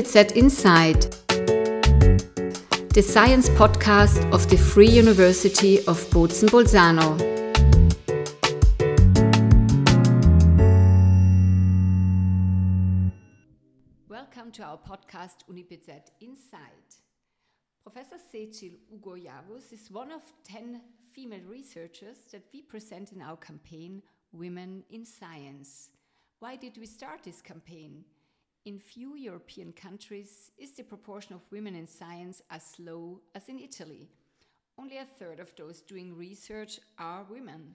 UniBZ Insight, the science podcast of the Free University of Bozen Bolzano. Welcome to our podcast UniBZ Insight. Professor Secil Ugur Yavuz is one of 10 female researchers that we present in our campaign Women in Science. Why did we start this campaign? In few European countries is the proportion of women in science as low as in Italy. Only a third of those doing research are women.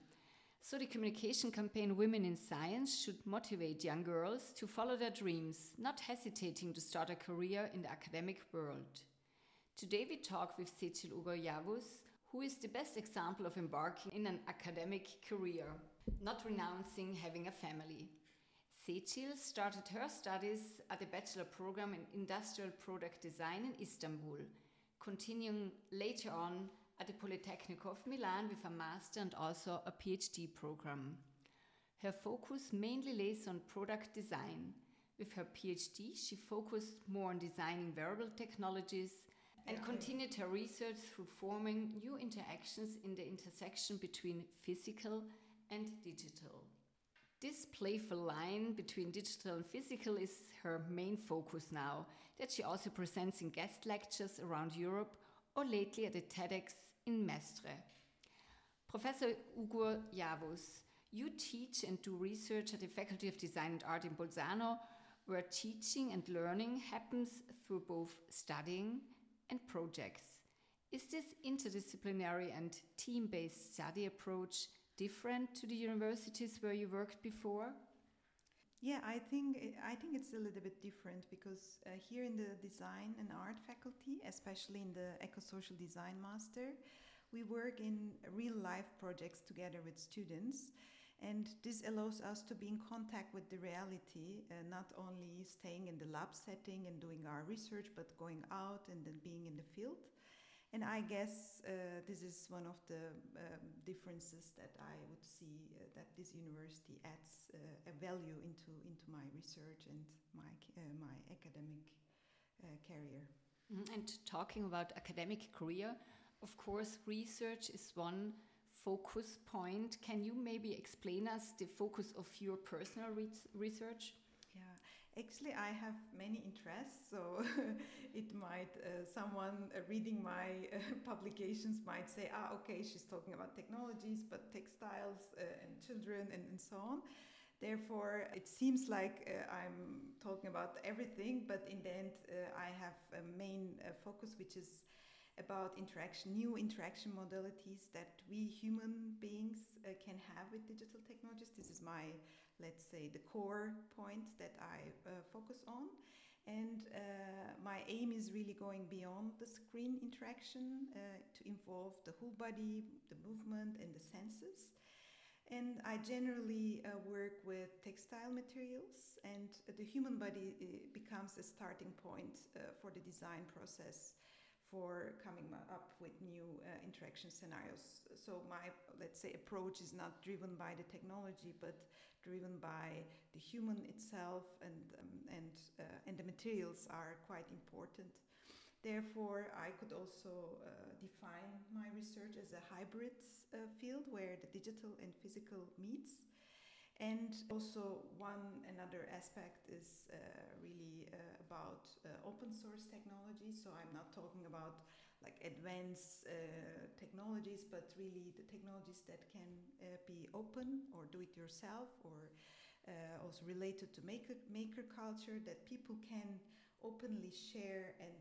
So the communication campaign Women in Science should motivate young girls to follow their dreams, not hesitating to start a career in the academic world. Today we talk with Secil Ugur Yavuz, who is the best example of embarking in an academic career, not renouncing having a family. Secil started her studies at the bachelor program in industrial product design in Istanbul, continuing later on at the Politecnico of Milan with a master and also a PhD program. Her focus mainly lays on product design. With her PhD, she focused more on designing wearable technologies and continued her research through forming new interactions in the intersection between physical and digital. This playful line between digital and physical is her main focus now, that she also presents in guest lectures around Europe or lately at the TEDx in Mestre. Professor Ugur Yavuz, you teach and do research at the Faculty of Design and Art in Bolzano, where teaching and learning happens through both studying and projects. Is this interdisciplinary and team based study approach different to the universities where you worked before? Yeah, I think I think it's a little bit different because uh, here in the design and art faculty, especially in the eco-social design master, we work in real life projects together with students, and this allows us to be in contact with the reality, uh, not only staying in the lab setting and doing our research, but going out and then being in the field. And I guess uh, this is one of the um, differences that I would see uh, that this university adds uh, a value into, into my research and my, uh, my academic uh, career. Mm-hmm. And talking about academic career, of course, research is one focus point. Can you maybe explain us the focus of your personal re research? Actually, I have many interests, so it might uh, someone uh, reading my uh, publications might say, "Ah, okay, she's talking about technologies, but textiles uh, and children and, and so on." Therefore, it seems like uh, I'm talking about everything, but in the end, uh, I have a main focus, which is about interaction, new interaction modalities that we human beings can have with digital technologies. This is my let's say, the core point that I uh, focus on. And uh, my aim is really going beyond the screen interaction uh, to involve the whole body, the movement, and the senses. And I generally uh, work with textile materials, and the human body uh, becomes a starting point uh, for the design process for coming up with new uh, interaction scenarios. So my, let's say, approach is not driven by the technology, but driven by the human itself, and um, and uh, and the materials are quite important. Therefore, I could also uh, define my research as a hybrid uh, field where the digital and physical meets. And also, one another aspect is uh, really uh, about uh, open source technology. So, I'm not talking about like advanced uh, technologies, but really the technologies that can uh, be open or do it yourself, or uh, also related to maker, maker culture, that people can openly share and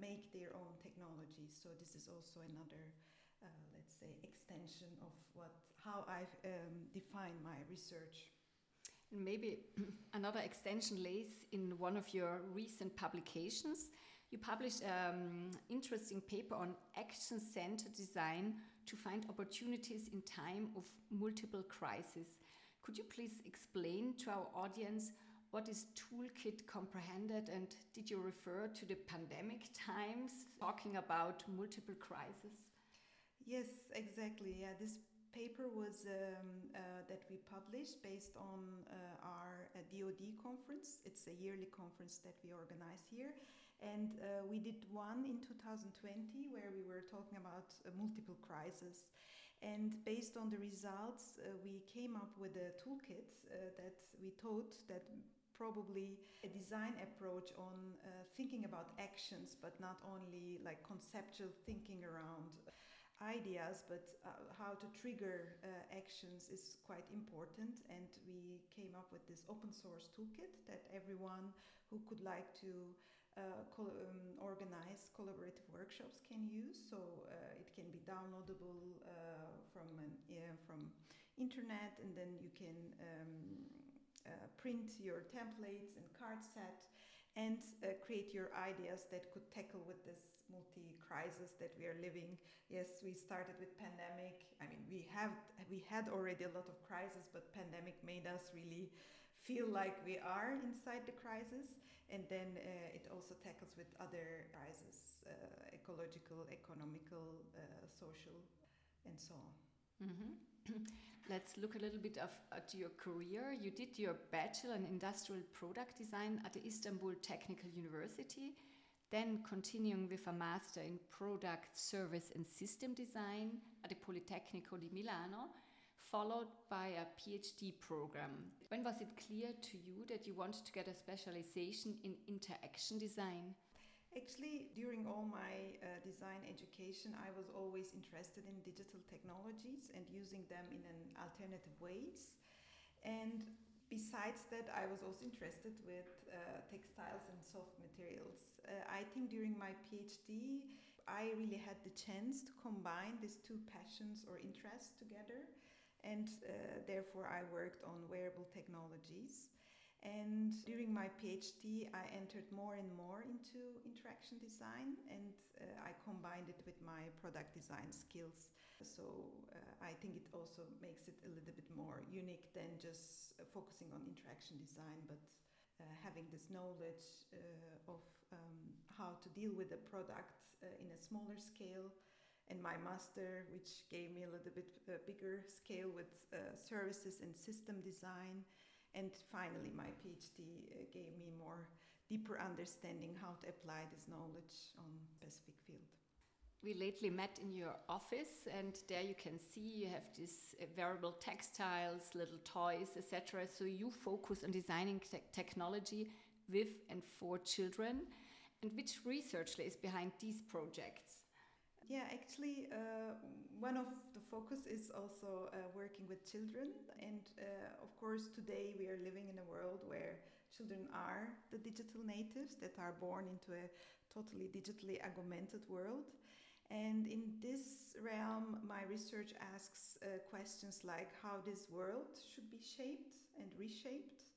make their own technologies. So, this is also another. let's say extension of what how I've um, defined my research. And maybe another extension lays in one of your recent publications. You published an um, interesting paper on action center design to find opportunities in time of multiple crises. Could you please explain to our audience what is toolkit comprehended and did you refer to the pandemic times talking about multiple crises? Yes, exactly. Yeah, this paper was um, uh, that we published based on uh, our DoD conference. It's a yearly conference that we organize here. And uh, we did one in 2020 where we were talking about multiple crises. And based on the results, uh, we came up with a toolkit uh, that we thought that probably a design approach on uh, thinking about actions, but not only like conceptual thinking around ideas, but uh, how to trigger uh, actions is quite important. And we came up with this open source toolkit that everyone who could like to uh, um, organize collaborative workshops can use. So uh, it can be downloadable uh, from an, from internet, and then you can um, uh, print your templates and card set and uh, create your ideas that could tackle with this multi-crisis that we are living. Yes, we started with pandemic. I mean, we have we had already a lot of crises, but pandemic made us really feel like we are inside the crisis. And then uh, it also tackles with other crises, uh, ecological, economical, uh, social, and so on. Mm -hmm. Let's look a little bit of, at your career. You did your bachelor in industrial product design at the Istanbul Technical University, then continuing with a master in product, service, and system design at the Politecnico di Milano, followed by a PhD program. When was it clear to you that you wanted to get a specialization in interaction design? Actually, during all my uh, design education, I was always interested in digital technologies and using them in an alternative ways. And besides that, I was also interested with uh, textiles and soft materials. Uh, I think during my PhD, I really had the chance to combine these two passions or interests together. And uh, therefore, I worked on wearable technologies. And during my PhD, I entered more and more into interaction design and uh, I combined it with my product design skills. So uh, I think it also makes it a little bit more unique than just uh, focusing on interaction design, but uh, having this knowledge uh, of um, how to deal with a product uh, in a smaller scale. And my master, which gave me a little bit bigger scale with services and system design and finally, my PhD uh, gave me more deeper understanding how to apply this knowledge on specific field. We lately met in your office, and there you can see you have these uh, wearable textiles, little toys, etc. So you focus on designing te technology with and for children. And which research is behind these projects? Yeah, actually, uh, one of the focus is also uh, working with children. And uh, of course, today we are living in a world where children are the digital natives that are born into a totally digitally augmented world. And in this realm, my research asks uh, questions like how this world should be shaped and reshaped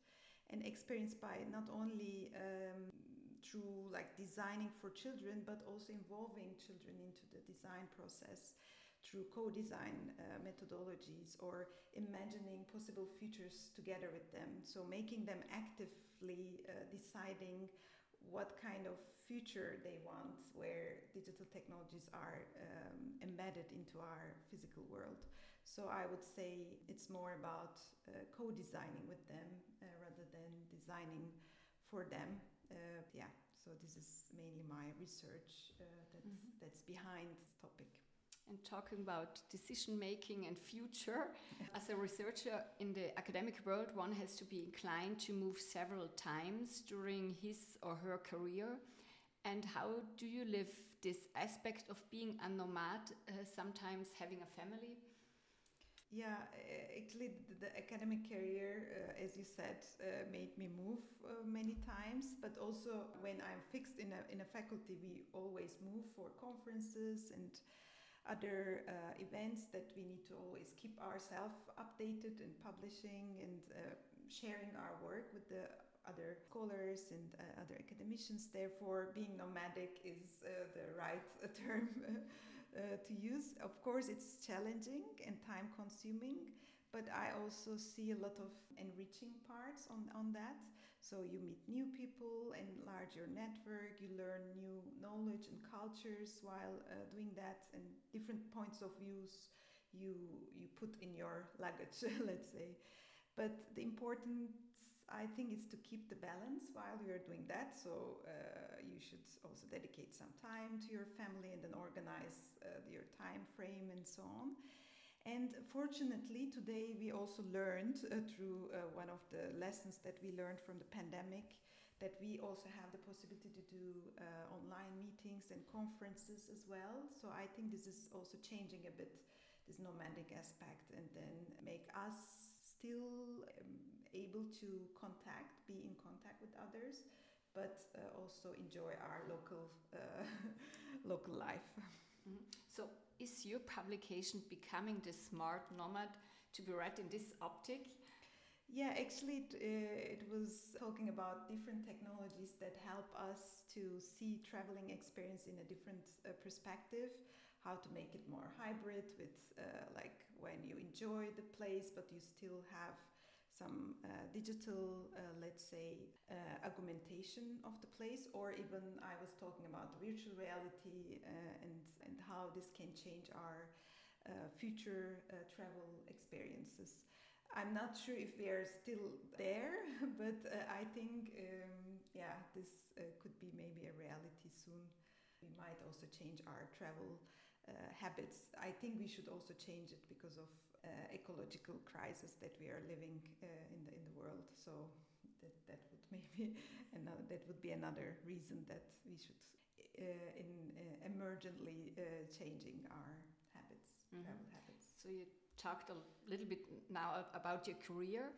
and experienced by not only um, through like designing for children, but also involving children into the design process through co-design uh, methodologies or imagining possible futures together with them. So making them actively uh, deciding what kind of future they want where digital technologies are um, embedded into our physical world. So I would say it's more about uh, co-designing with them uh, rather than designing for them uh, yeah, so this is mainly my research uh, that's, mm -hmm. that's behind the topic. And talking about decision making and future, as a researcher in the academic world, one has to be inclined to move several times during his or her career. And how do you live this aspect of being a nomad, uh, sometimes having a family? Yeah, actually, the, academic career, uh, as you said, uh, made me move uh, many times. But also, when I'm fixed in a, in a faculty, we always move for conferences and other events that we need to always keep ourselves updated and publishing and sharing our work with the other scholars and other academicians. Therefore, being nomadic is the right term uh, to use. Of course, it's challenging and time consuming, but I also see a lot of enriching parts on, on that. So you meet new people, enlarge your network, you learn new knowledge and cultures while uh, doing that, and different points of views you you put in your luggage, let's say. But the important I think it's to keep the balance while you're doing that. So uh, you should also dedicate some time to your family and then organize uh, your time frame and so on. And fortunately, today we also learned uh, through uh, one of the lessons that we learned from the pandemic that we also have the possibility to do uh, online meetings and conferences as well. So I think this is also changing a bit this nomadic aspect and then make us still um, able to contact, be in contact with others, but uh, also enjoy our local uh, local life. Mm -hmm. So, is your publication becoming the smart nomad to be read in this optic? Yeah, actually, it, uh, it, was talking about different technologies that help us to see traveling experience in a different uh, perspective. How to make it more hybrid with, uh, like, when you enjoy the place, but you still have some uh, digital, uh, let's say, uh, augmentation of the place, or even I was talking about virtual reality uh, and, and how this can change our uh, future uh, travel experiences. I'm not sure if we are still there, but I think, um, yeah, this could be maybe a reality soon. We might also change our travel habits. I think we should also change it because of ecological crisis that we are living uh, in the in the world. So that that would maybe another that would be another reason that we should uh, in emergently changing our habits, mm -hmm. travel habits. So you talked a little bit now about your career.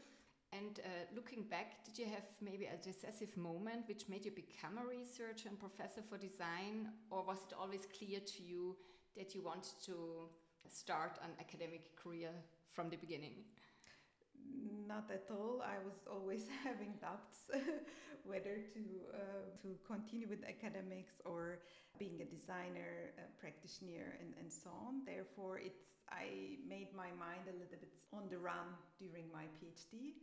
And uh, looking back, did you have maybe a decisive moment which made you become a researcher and professor for design, or was it always clear to you that you wanted to start an academic career from the beginning? Not at all. I was always having doubts whether to uh, to continue with academics or being a designer, a practitioner, and, and so on. Therefore, it's I made my mind a little bit on the run during my PhD.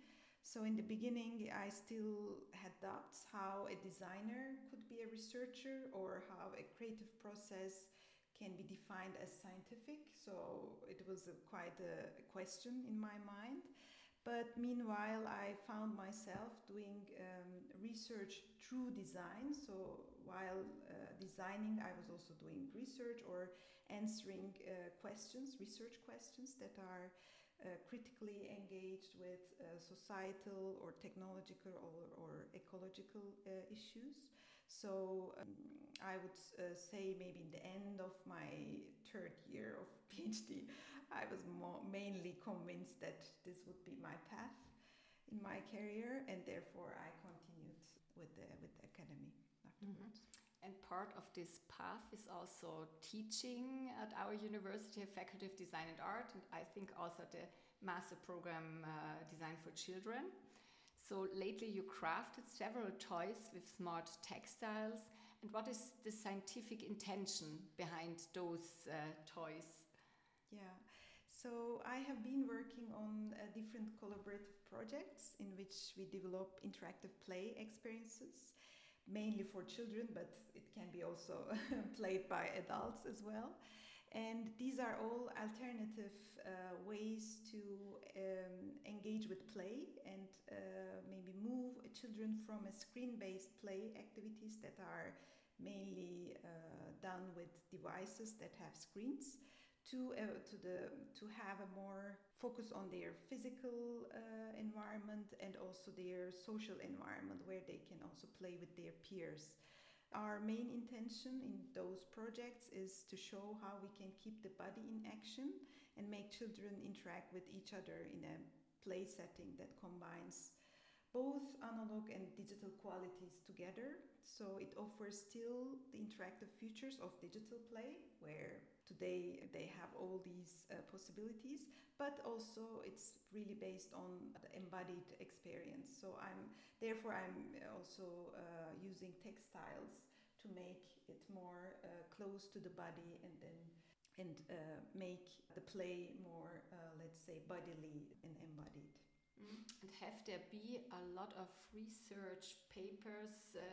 So in the beginning, I still had doubts how a designer could be a researcher or how a creative process can be defined as scientific. So it was a, quite a question in my mind. But meanwhile, I found myself doing um, research through design. So while uh, designing, I was also doing research or answering uh, questions, research questions that are uh, critically engaged with uh, societal or technological or, or ecological uh, issues. So um, I would uh, say maybe in the end of my third year of PhD, I was more, mainly convinced that this would be my path in my career, and therefore I continued with the with the academy afterwards. Mm -hmm. And part of this path is also teaching at our university, Faculty of Design and Art, and I think also the master program uh, Design for Children. So lately you crafted several toys with smart textiles. And what is the scientific intention behind those uh, toys? Yeah, so I have been working on uh, different collaborative projects in which we develop interactive play experiences, mainly for children, but it can be also played by adults as well. And these are all alternative uh, ways to um, engage with play and uh, maybe move children from a screen based play activities that are mainly uh, done with devices that have screens to, uh, to, the, to have a more focus on their physical uh, environment and also their social environment where they can also play with their peers. Our main intention in those projects is to show how we can keep the body in action and make children interact with each other in a play setting that combines both analog and digital qualities together. So it offers still the interactive features of digital play, where today they have all these uh, possibilities, but also it's really based on the embodied experience. So I'm therefore I'm also uh, using textiles to make it more uh, close to the body and then and uh, make the play more uh, let's say bodily and embodied. Mm. And have there be a lot of research papers uh,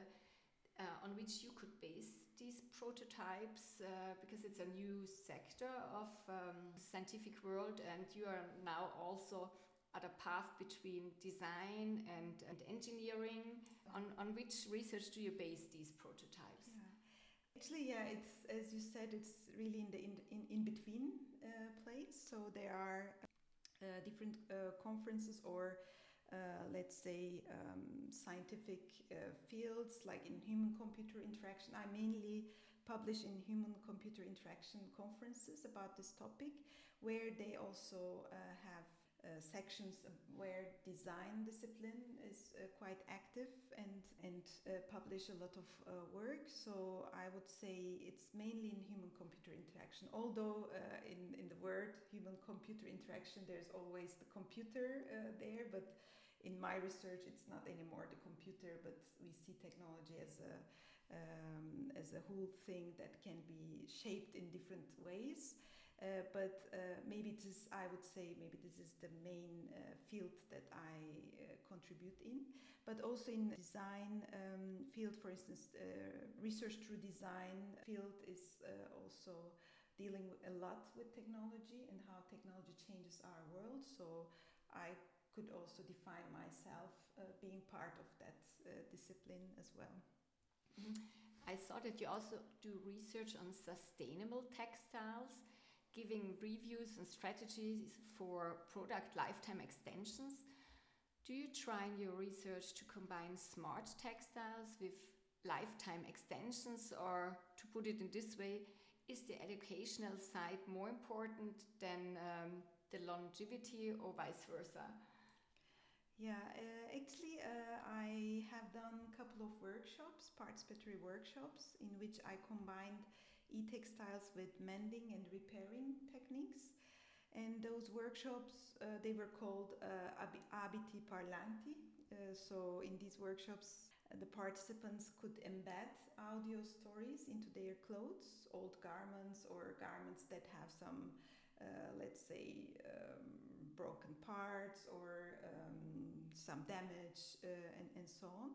uh, on which you could base these prototypes uh, because it's a new sector of um, scientific world and you are now also at a path between design and, and engineering on, on which research do you base these prototypes yeah. actually yeah it's as you said it's really in the in, in, in between uh, place so there are uh, different uh, conferences or uh, let's say, um, scientific uh, fields like in human computer interaction. I mainly publish in human computer interaction conferences about this topic, where they also uh, have uh, sections where design discipline is uh, quite active and and uh, publish a lot of work. So I would say it's mainly in human computer interaction. Although in in the word human computer interaction, there's always the computer there, but in my research, it's not anymore the computer, but we see technology as a um, as a whole thing that can be shaped in different ways. Uh, but uh, maybe this, I would say, maybe this is the main uh, field that I contribute in. But also in design um, field, for instance, research through design field is also dealing a lot with technology and how technology changes our world. So I could also define myself uh, being part of that uh, discipline as well. Mm-hmm. I saw that you also do research on sustainable textiles, giving reviews and strategies for product lifetime extensions. Do you try in your research to combine smart textiles with lifetime extensions, or to put it in this way, is the educational side more important than um, the longevity or vice versa? Yeah, uh, actually, uh, I have done a couple of workshops, participatory workshops, in which I combined e-textiles with mending and repairing techniques. And those workshops, uh, they were called uh, Abiti Parlanti. Uh, so in these workshops, uh, the participants could embed audio stories into their clothes, old garments or garments that have some, let's say, um, broken parts or um, some damage uh, and, and so on.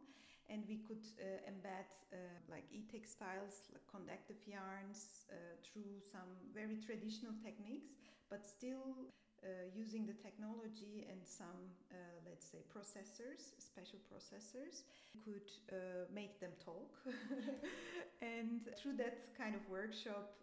And we could uh, embed uh, like e-textiles, like conductive yarns through some very traditional techniques, but still uh, using the technology and some, uh, let's say, processors, special processors, could uh, make them talk. and through that kind of workshop,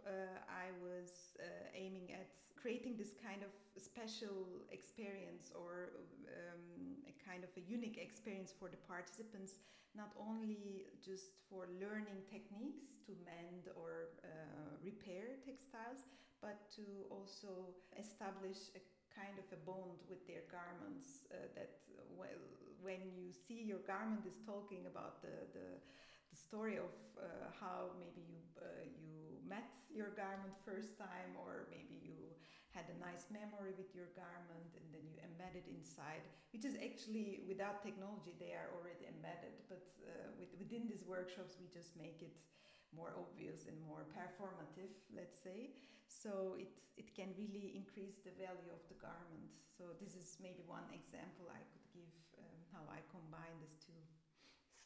I was aiming at creating this kind of special experience or um, a kind of a unique experience for the participants, not only just for learning techniques to mend or uh, repair textiles, but to also establish a kind of a bond with their garments uh, that well, when you see your garment is talking about the, the, the story of uh, how maybe you, uh, you met your garment first time or maybe you had a nice memory with your garment and then you embed it inside, which is actually without technology, they are already embedded. But uh, with, within these workshops, we just make it more obvious and more performative, let's say. So it, it can really increase the value of the garment. So this is maybe one example I could give um, how I combine these two.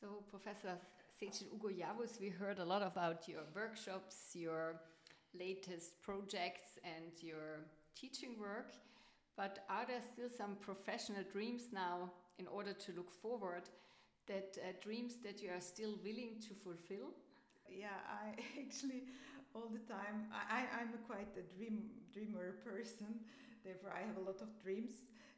So Professor Secil Ugur Yavuz, we heard a lot about your workshops, your latest projects and your teaching work. But are there still some professional dreams now in order to look forward? That uh, dreams that you are still willing to fulfill? Yeah, I actually all the time I, I'm a quite a dream dreamer person. Therefore, I have a lot of dreams,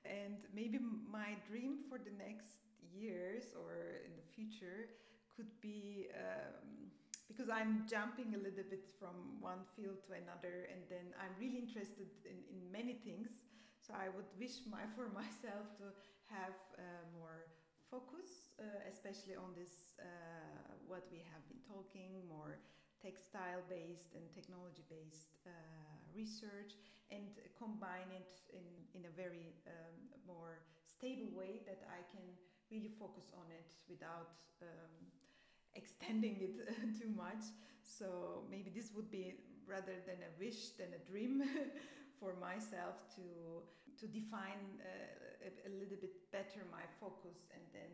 and maybe my dream for the next years or in the future could be. Um, because I'm jumping a little bit from one field to another, and then I'm really interested in, in many things. So I would wish my for myself to have uh, more focus, uh, especially on this uh, what we have been talking more textile-based and technology-based uh, research, and combine it in in a very um, more stable way that I can really focus on it without. Um, extending it too much. So maybe this would be rather than a wish than a dream for myself to to define uh, a, a, little bit better my focus and then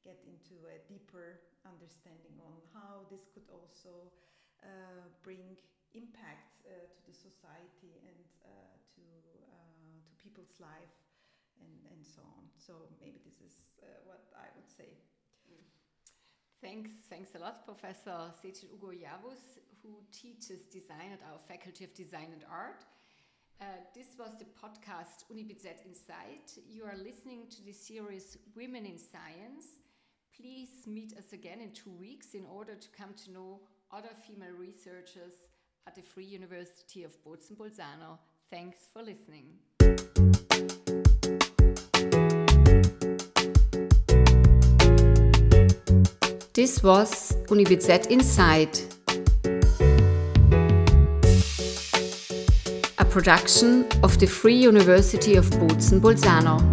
get into a deeper understanding on how this could also uh, bring impact uh, to the society and uh, to uh, to people's life and and so on. So maybe this is what I would say. Thanks, thanks a lot, Professor Secil Ugur Yavuz, who teaches design at our Faculty of Design and Art. Uh, this was the podcast UniBZ Insight. You are listening to the series Women in Science. Please meet us again in two weeks in order to come to know other female researchers at the Free University of Bozen-Bolzano. Thanks for listening. This was UniBZ Insight, a production of the Free University of Bozen-Bolzano.